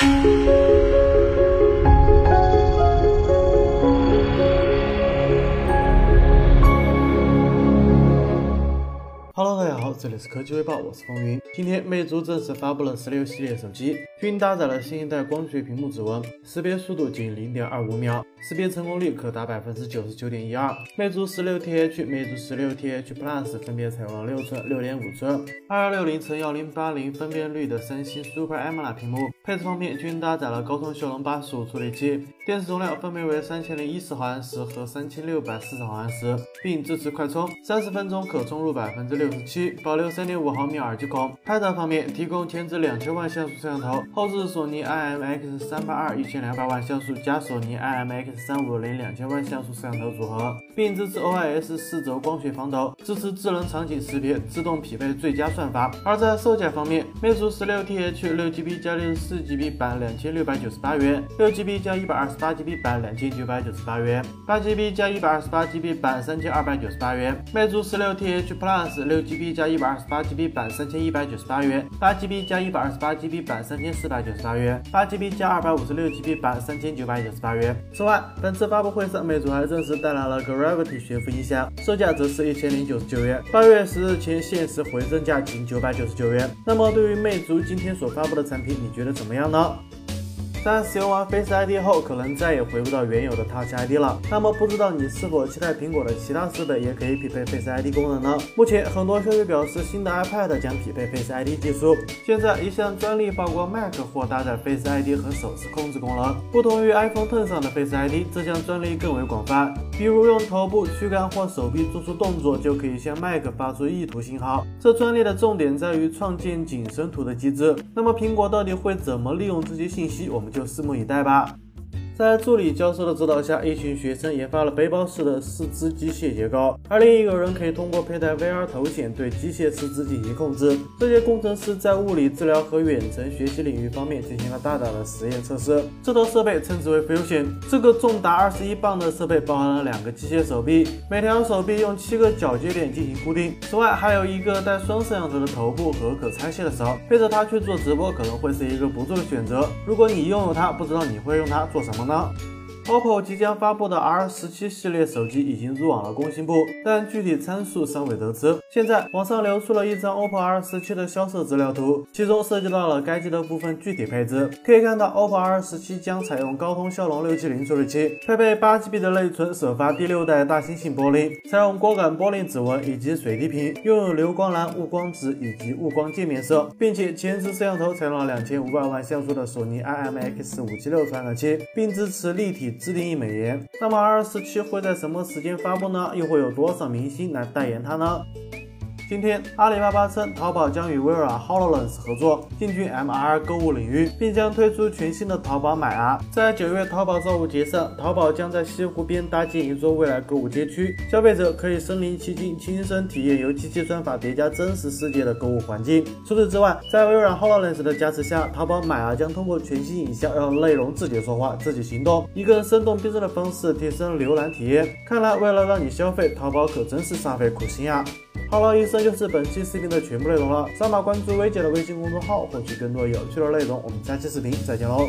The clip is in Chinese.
you 这里是科技微报，我是风云。今天魅族正式发布了十六系列手机，均搭载了新一代光学屏幕指纹，识别速度仅零点二五秒，识别成功率可达百分之九十九点一二。魅族十六 TH、魅族十六 TH Plus 分别采用了六寸、六点五寸、二幺六零乘幺零八零分辨率的三星 Super AMOLED 屏幕。配置方面，均搭载了高通骁龙八十五处理器，电池容量分别为三千零一十毫安时和三千六百四十毫安时，并支持快充，三十分钟可充入百分之六。十七，保留三点五毫米耳机孔。拍照方面，提供前置两千万像素摄像头，后置索尼 IMX 三八二一千两百万像素加索尼 IMX 三五零两千万像素摄像头组合，并支持 OIS 四轴光学防抖，支持智能场景识别，自动匹配最佳算法。而在售价方面，魅族十六 TH 六 GB 加六十四 GB 版两千六百九十八元，六 GB 加一百二十八 GB 版两千九百九十八元，八 GB 加一百二十八 GB 版三千二百九十八元。魅族十六 TH Plus 六 GB 加一一百二十八 GB 版三千一百九十八元，八 GB 加一百二十八 GB 版三千四百九十八元，八 GB 加二百五十六 GB 版三千九百九十八元。此外，本次发布会上，魅族还正式带来了 Gravity 悬浮音箱，售价则是一千零九十九元，八月十日前限时回赠价仅九百九十九元。那么，对于魅族今天所发布的产品，你觉得怎么样呢？在使用完 Face ID 后，可能再也回不到原有的 Touch ID 了。那么，不知道你是否期待苹果的其他设备也可以匹配 Face ID 功能呢？目前，很多消息表示，新的 iPad 将匹配 Face ID 技术。现在，一项专利曝光，Mac 或搭载 Face ID 和手势控制功能。不同于 iPhone Ten 上的 Face ID，这项专利更为广泛。比如，用头部、躯干或手臂做出动作，就可以向 Mac 发出意图信号。这专利的重点在于创建景深图的机制。那么，苹果到底会怎么利用这些信息？我们。就拭目以待吧。在助理教授的指导下，一群学生研发了背包式的四肢机械结构，而另一个人可以通过佩戴 VR 头显对机械四肢进行控制。这些工程师在物理治疗和远程学习领域方面进行了大胆的实验测试。这套设备称之为 Fusion，这个重达二十一磅的设备包含了两个机械手臂，每条手臂用七个角接点进行固定。此外，还有一个带双摄像头的头部和可拆卸的手。背着它去做直播可能会是一个不错的选择。如果你拥有它，不知道你会用它做什么？呢？OPPO 即将发布的 R 十七系列手机已经入网了工信部，但具体参数尚未得知。现在网上流出了一张 OPPO R 十七的销售资料图，其中涉及到了该机的部分具体配置。可以看到，OPPO R 十七将采用高通骁龙六七零处理器，配备八 GB 的内存，首发第六代大猩猩玻璃，采用光感玻璃指纹以及水滴屏，拥有流光蓝、雾光紫以及雾光渐变色，并且前置摄像头采用了两千五百万像素的索尼 IMX 五七六传感器，并支持立体。自定义美颜，那么二十七会在什么时间发布呢？又会有多少明星来代言它呢？今天，阿里巴巴称，淘宝将与微软 Hololens 合作，进军 MR 购物领域，并将推出全新的淘宝买啊。在九月淘宝造物节上，淘宝将在西湖边搭建一座未来购物街区，消费者可以身临其境，亲身体验由机器算法叠加真实世界的购物环境。除此之外，在微软 Hololens 的加持下，淘宝买啊将通过全息影像，让内容自己说话，自己行动，以更生动逼真的方式提升浏览体验。看来，为了让你消费，淘宝可真是煞费苦心呀。好了，以上就是本期视频的全部内容了。扫码关注薇姐的微信公众号，获取更多有趣的内容。我们下期视频再见喽！